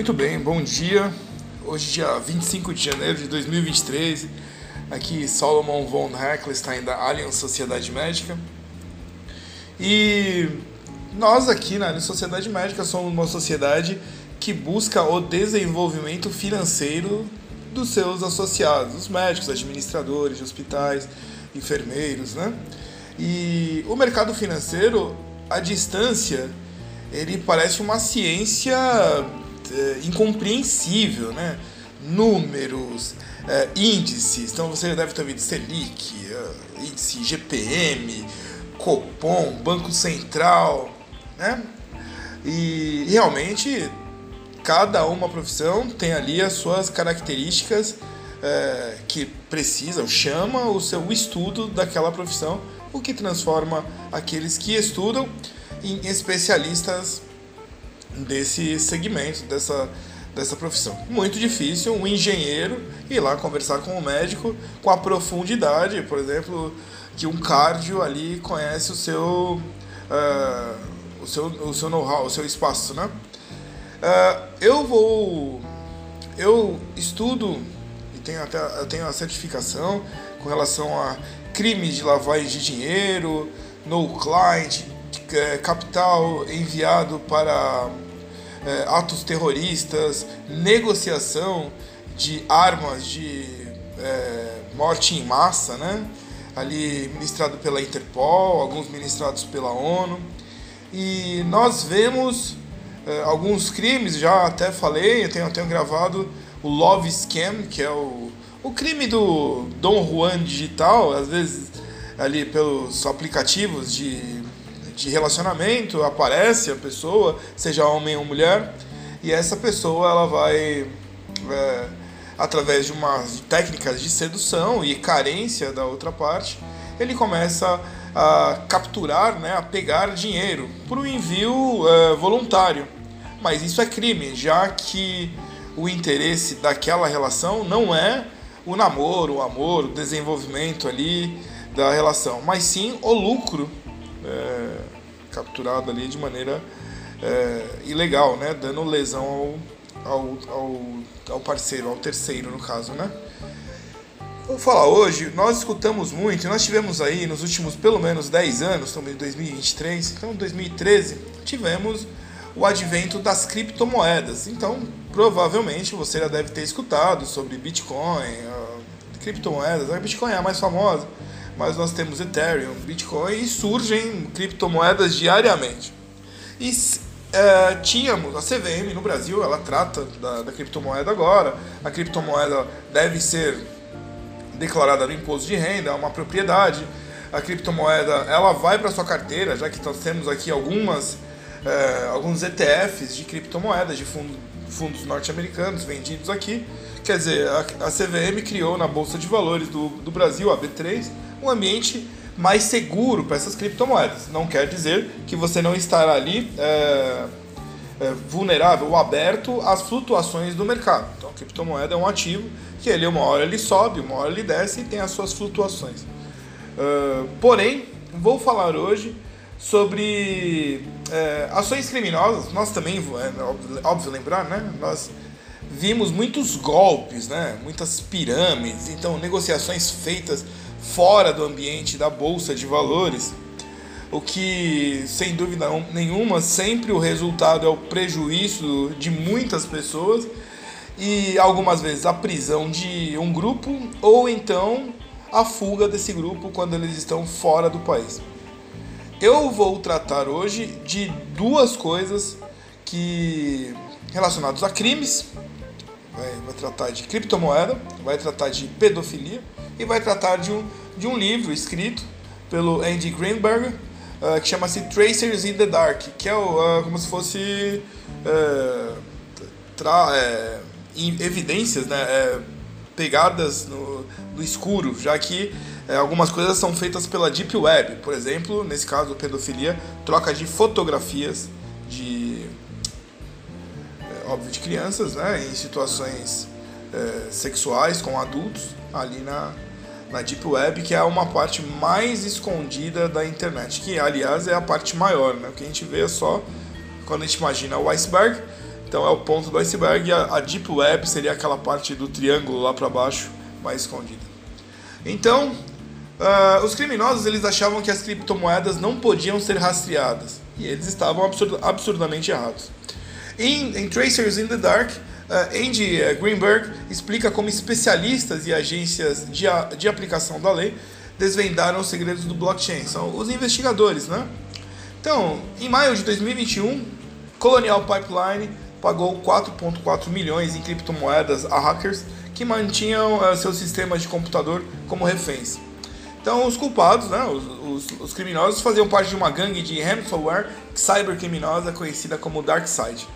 Muito bem, bom dia. Hoje, dia 25 de janeiro de 2023, aqui Solomon von Heckelstein da Allianz Sociedade Médica. E nós aqui na Allianz Sociedade Médica somos uma sociedade que busca o desenvolvimento financeiro dos seus associados, os médicos, administradores de hospitais, enfermeiros, né? E o mercado financeiro, à distância, ele parece uma ciência é, incompreensível, né? Números, é, índices, então você deve ter ouvido Selic, é, índice GPM, Copom, Banco Central, né? E realmente cada uma profissão tem ali as suas características é, que precisam, chama o seu estudo daquela profissão, o que transforma aqueles que estudam em especialistas desse segmento, dessa, dessa profissão. Muito difícil um engenheiro ir lá conversar com o médico com a profundidade, por exemplo, que um cardio ali conhece o seu, uh, o seu, o seu know-how, o seu espaço, né? Uh, eu vou, eu estudo e tenho até eu tenho a certificação com relação a crimes de lavagem de dinheiro, no client, capital enviado para é, atos terroristas, negociação de armas de é, morte em massa, né? ali ministrado pela Interpol, alguns ministrados pela ONU. E nós vemos é, alguns crimes, já até falei, eu tenho, eu tenho gravado o Love Scam, que é o, o crime do Dom Juan digital, às vezes ali pelos aplicativos de de relacionamento, aparece a pessoa, seja homem ou mulher, e essa pessoa ela vai, é, através de umas técnicas de sedução e carência da outra parte, ele começa a capturar, né, a pegar dinheiro por um envio é, voluntário. Mas isso é crime, já que o interesse daquela relação não é o namoro, o amor, o desenvolvimento ali da relação, mas sim o lucro é, capturado ali de maneira é, ilegal, né? Dando lesão ao, ao, ao, ao, parceiro, ao terceiro no caso, né? Vou falar hoje, nós escutamos muito, nós tivemos aí nos últimos pelo menos 10 anos, estamos em 2023, então 2013, tivemos o advento das criptomoedas. Então, provavelmente você já deve ter escutado sobre Bitcoin, criptomoedas, a Bitcoin é a mais famosa mas nós temos Ethereum, Bitcoin e surgem criptomoedas diariamente. E é, tínhamos a CVM no Brasil, ela trata da, da criptomoeda agora. A criptomoeda deve ser declarada no imposto de renda, é uma propriedade. A criptomoeda ela vai para sua carteira, já que nós temos aqui algumas é, alguns ETFs de criptomoedas de fundo, fundos norte-americanos vendidos aqui. Quer dizer, a, a CVM criou na Bolsa de Valores do, do Brasil, a B3, um ambiente mais seguro para essas criptomoedas. Não quer dizer que você não estará ali é, é, vulnerável ou aberto às flutuações do mercado. Então, a criptomoeda é um ativo que ele uma hora ele sobe, uma hora ele desce e tem as suas flutuações. Uh, porém, vou falar hoje sobre é, ações criminosas. Nós também, é óbvio lembrar, né? Nós vimos muitos golpes, né? Muitas pirâmides, então negociações feitas fora do ambiente da bolsa de valores, o que, sem dúvida nenhuma, sempre o resultado é o prejuízo de muitas pessoas e algumas vezes a prisão de um grupo ou então a fuga desse grupo quando eles estão fora do país. Eu vou tratar hoje de duas coisas que relacionadas a crimes, vai, vai tratar de criptomoeda, vai tratar de pedofilia e vai tratar de um, de um livro escrito pelo Andy Greenberg uh, que chama-se Tracers in the Dark, que é uh, como se fosse uh, tra é, evidências, né, é, pegadas no, no, escuro, já que é, algumas coisas são feitas pela Deep Web, por exemplo, nesse caso, pedofilia, troca de fotografias de é, óbvio de crianças, né, em situações é, sexuais com adultos ali na na Deep Web, que é uma parte mais escondida da internet, que aliás é a parte maior, né? O que a gente vê é só quando a gente imagina o iceberg, Então é o ponto do iceberg a, a Deep Web seria aquela parte do triângulo lá para baixo, mais escondida. Então, uh, os criminosos eles achavam que as criptomoedas não podiam ser rastreadas e eles estavam absurd absurdamente errados. Em, em, Tracers in the Dark, Andy eh, Greenberg explica como especialistas e agências de, a, de aplicação da lei desvendaram os segredos do blockchain. São os investigadores, né? Então, em maio de 2021, Colonial Pipeline pagou 4,4 milhões em criptomoedas a hackers que mantinham uh, seus sistemas de computador como reféns. Então, os culpados, né, os, os, os, criminosos, faziam parte de uma gangue de ransomware cybercriminosa conhecida como DarkSide.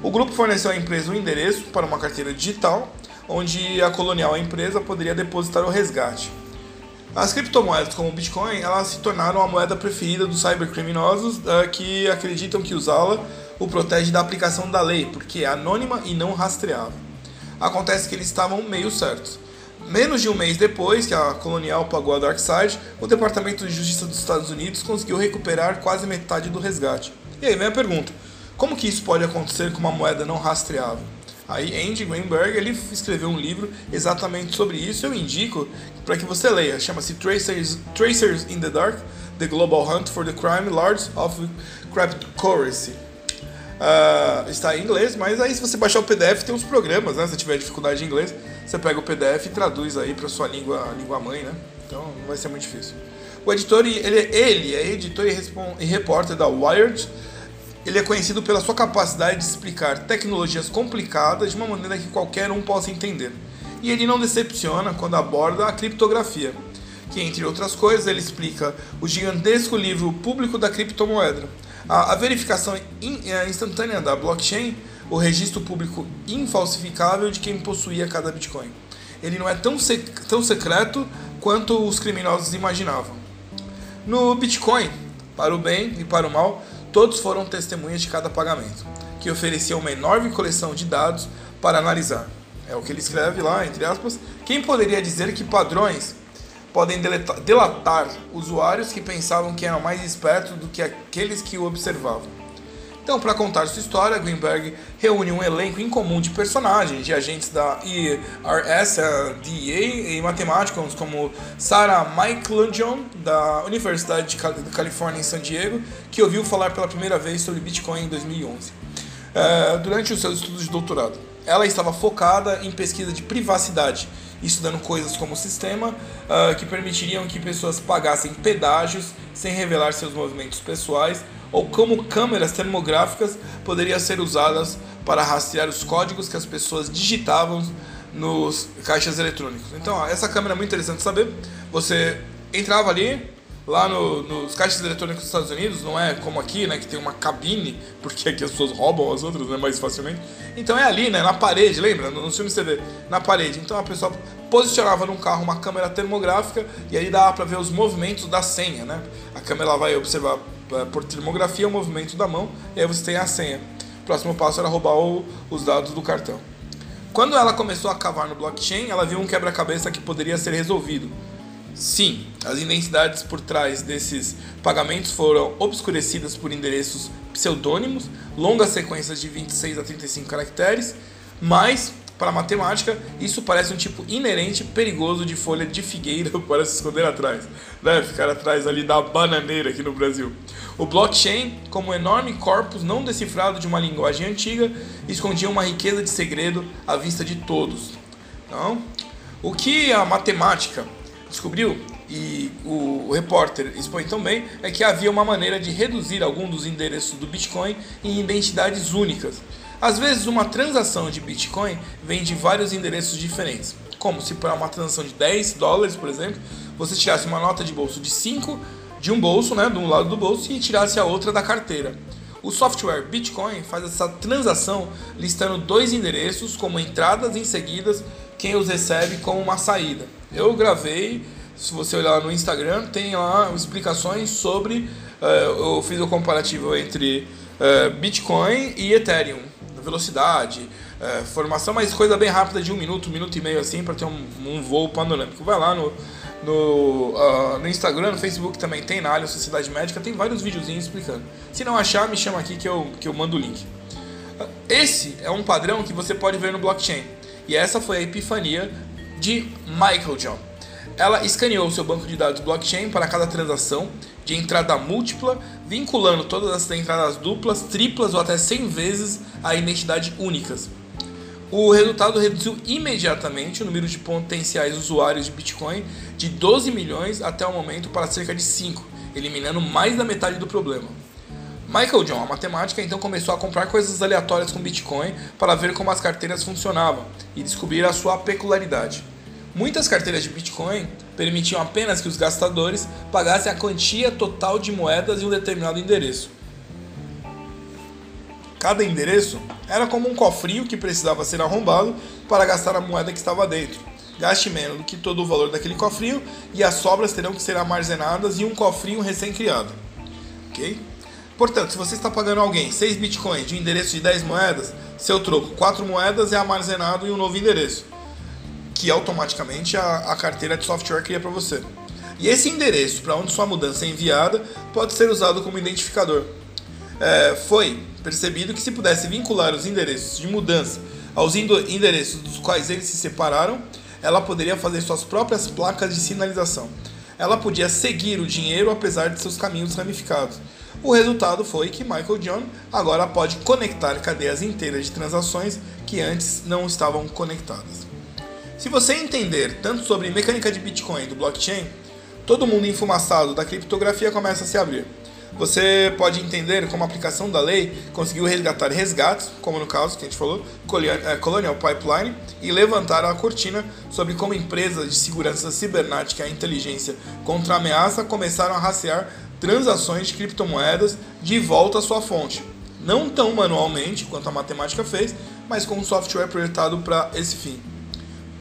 O grupo forneceu à empresa um endereço para uma carteira digital, onde a colonial empresa poderia depositar o resgate. As criptomoedas como o Bitcoin, elas se tornaram a moeda preferida dos cybercriminosos uh, que acreditam que usá-la o protege da aplicação da lei, porque é anônima e não rastreável. Acontece que eles estavam meio certos. Menos de um mês depois que a Colonial pagou a DarkSide, o Departamento de Justiça dos Estados Unidos conseguiu recuperar quase metade do resgate. E aí vem a pergunta: como que isso pode acontecer com uma moeda não rastreável? Aí Andy Greenberg ele escreveu um livro exatamente sobre isso. Eu indico para que você leia. Chama-se Tracers, Tracers in the Dark: The Global Hunt for the Crime Lords of Cryptocurrency. Uh, está em inglês, mas aí se você baixar o PDF tem uns programas, né? Se tiver dificuldade de inglês, você pega o PDF e traduz aí para sua língua, língua mãe, né? Então não vai ser muito difícil. O editor, ele, ele é editor e, e repórter da Wired. Ele é conhecido pela sua capacidade de explicar tecnologias complicadas de uma maneira que qualquer um possa entender. E ele não decepciona quando aborda a criptografia, que entre outras coisas ele explica o gigantesco livro público da criptomoeda, a, a verificação in, é, instantânea da blockchain, o registro público infalsificável de quem possuía cada Bitcoin. Ele não é tão, sec, tão secreto quanto os criminosos imaginavam. No Bitcoin, para o bem e para o mal, todos foram testemunhas de cada pagamento, que oferecia uma enorme coleção de dados para analisar. É o que ele escreve lá, entre aspas. Quem poderia dizer que padrões podem delatar usuários que pensavam que eram mais espertos do que aqueles que o observavam. Então, para contar sua história, Greenberg reúne um elenco incomum de personagens, de agentes da IRS, DEA e matemáticos como Sarah Michelangelo, da Universidade de Califórnia em San Diego, que ouviu falar pela primeira vez sobre Bitcoin em 2011, eh, durante os seus estudos de doutorado. Ela estava focada em pesquisa de privacidade estudando coisas como o sistema uh, que permitiriam que pessoas pagassem pedágios sem revelar seus movimentos pessoais, ou como câmeras termográficas poderiam ser usadas para rastrear os códigos que as pessoas digitavam nos caixas eletrônicos. Então, ó, essa câmera é muito interessante saber. Você entrava ali, lá no, nos caixas eletrônicos dos Estados Unidos, não é como aqui, né, que tem uma cabine, porque aqui as pessoas roubam as outras, né, mais facilmente. Então é ali, né, na parede, lembra? Nos filmes você vê, na parede. Então a pessoa posicionava num carro uma câmera termográfica e aí dava para ver os movimentos da senha, né? A câmera vai observar por termografia o movimento da mão e aí você tem a senha. O próximo passo era roubar o, os dados do cartão. Quando ela começou a cavar no blockchain, ela viu um quebra-cabeça que poderia ser resolvido Sim, as identidades por trás desses pagamentos foram obscurecidas por endereços pseudônimos, longas sequências de 26 a 35 caracteres, mas para a matemática, isso parece um tipo inerente perigoso de folha de figueira para se esconder atrás, né? Ficar atrás ali da bananeira aqui no Brasil. O blockchain, como um enorme corpus não decifrado de uma linguagem antiga, escondia uma riqueza de segredo à vista de todos. Então, o que a matemática descobriu, e o, repórter expõe também, é que havia uma maneira de reduzir algum dos endereços do Bitcoin em identidades únicas. Às vezes, uma transação de Bitcoin vem de vários endereços diferentes, como se para uma transação de 10 dólares, por exemplo, você tirasse uma nota de bolso de 5 de um bolso, né, de um lado do bolso, e tirasse a outra da carteira. O software Bitcoin faz essa transação listando dois endereços como entradas em seguidas quem os recebe como uma saída. Eu gravei, se você olhar no Instagram, tem lá explicações sobre. Uh, eu fiz o comparativo entre uh, Bitcoin e Ethereum, velocidade, uh, formação, mas coisa bem rápida de um minuto, um minuto e meio assim, para ter um, um, voo panorâmico. Vai lá no, no, no Instagram, no Facebook também tem, na Alien Sociedade Médica, tem vários videozinhos explicando. Se não achar, me chama aqui que eu, que eu mando o link. Esse é um padrão que você pode ver no blockchain. E essa foi a epifania de Michael John. Ela escaneou seu banco de dados blockchain para cada transação de entrada múltipla, vinculando todas as entradas duplas, triplas ou até 100 vezes a identidade únicas. O resultado reduziu imediatamente o número de potenciais usuários de Bitcoin de 12 milhões até o momento para cerca de 5, eliminando mais da metade do problema. Michael John, a matemática, então começou a comprar coisas aleatórias com Bitcoin para ver como as carteiras funcionavam e descobrir a sua peculiaridade. Muitas carteiras de Bitcoin permitiam apenas que os gastadores pagassem a quantia total de moedas em um determinado endereço. Cada endereço era como um cofrinho que precisava ser arrombado para gastar a moeda que estava dentro. Gaste menos do que todo o valor daquele cofrinho e as sobras terão que ser armazenadas em um cofrinho recém-criado. Ok? Portanto, se você está pagando alguém 6 bitcoins de um endereço de 10 moedas, seu troco 4 moedas é armazenado em um novo endereço, que automaticamente a, a carteira de software cria para você. E esse endereço para onde sua mudança é enviada pode ser usado como identificador. É, foi percebido que se pudesse vincular os endereços de mudança aos endereços dos quais eles se separaram, ela poderia fazer suas próprias placas de sinalização. Ela podia seguir o dinheiro apesar de seus caminhos ramificados. O resultado foi que Michael John agora pode conectar cadeias inteiras de transações que antes não estavam conectadas. Se você entender tanto sobre mecânica de Bitcoin e do blockchain, todo mundo enfumaçado da criptografia começa a se abrir. Você pode entender como a aplicação da lei conseguiu resgatar resgates, como no caso que a gente falou, é, Colonial Pipeline, e levantar a cortina sobre como empresas de segurança cibernética e inteligência contra ameaça começaram a rastrear transações de criptomoedas de volta à sua fonte. Não tão manualmente quanto a matemática fez, mas com um software projetado para esse fim.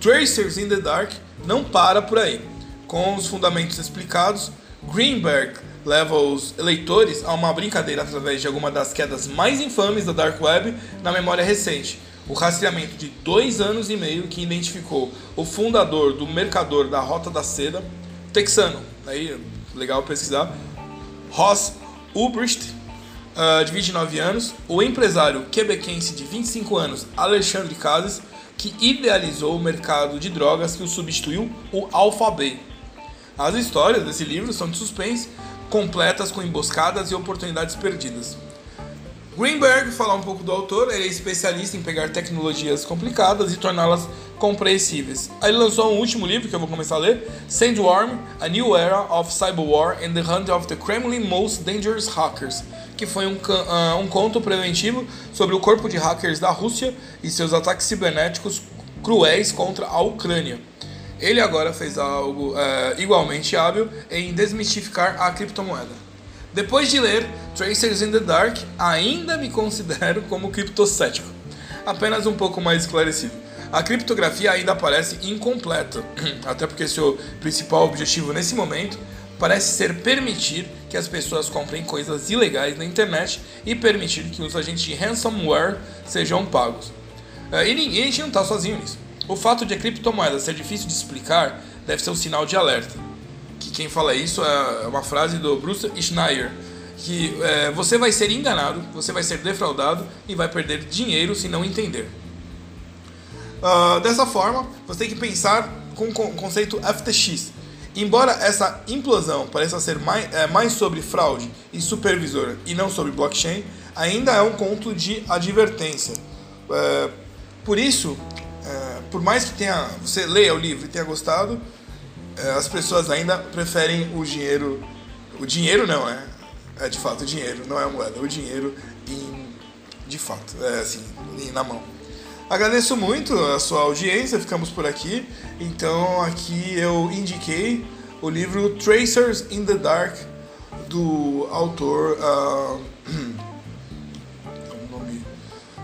Tracers in the Dark não para por aí. Com os fundamentos explicados, Greenberg leva os eleitores a uma brincadeira através de alguma das quedas mais infames da Dark Web na memória recente. O rastreamento de dois anos e meio que identificou o fundador do mercador da Rota da Seda, texano, aí legal pesquisar, Ross Ulbricht, uh, de 29 anos, o empresário quebequense de 25 anos, Alexandre Casas, que idealizou o mercado de drogas que o substituiu, o Alphabet. As histórias desse livro são de suspense, completas com emboscadas e oportunidades perdidas. Greenberg, falar um pouco do autor, ele é especialista em pegar tecnologias complicadas e torná-las compreensíveis. Ele lançou um último livro que eu vou começar a ler, Sandworm: A New Era of Cyber War and the Hunt of the Kremlin Most Dangerous Hackers, que foi um, uh, um conto preventivo sobre o corpo de hackers da Rússia e seus ataques cibernéticos cruéis contra a Ucrânia. Ele agora fez algo é, igualmente hábil em desmistificar a criptomoeda. Depois de ler Tracers in the Dark, ainda me considero como criptocético, apenas um pouco mais esclarecido. A criptografia ainda parece incompleta, até porque seu principal objetivo nesse momento parece ser permitir que as pessoas comprem coisas ilegais na internet e permitir que os agentes de ransomware sejam pagos. É, e ninguém, a gente não está sozinho nisso. O fato de a criptomoeda ser difícil de explicar deve ser um sinal de alerta. Que quem fala isso é uma frase do Bruce Schneier, que é, você vai ser enganado, você vai ser defraudado e vai perder dinheiro se não entender. Uh, dessa forma, você tem que pensar com o conceito FTX. Embora essa implosão pareça ser mais, é, mais sobre fraude e supervisor e não sobre blockchain, ainda é um conto de advertência. É, por isso, é, por mais que tenha, você leia o livro e tenha gostado, é, as pessoas ainda preferem o dinheiro. O dinheiro não, é. É de fato o dinheiro, não é moeda, o dinheiro em, de fato, é assim, na mão. Agradeço muito a sua audiência, ficamos por aqui. Então aqui eu indiquei o livro Tracers in the Dark do autor uh, nome,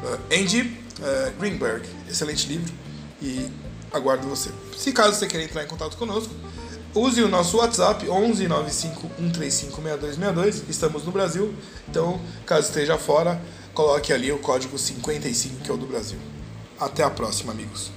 uh, Andy uh, Greenberg. Excelente livro e aguardo você. Se caso você queira entrar em contato conosco, use o nosso WhatsApp 11 95 135 6262. Estamos no Brasil, então caso esteja fora, coloque ali o código 55 que é o do Brasil. Até a próxima, amigos.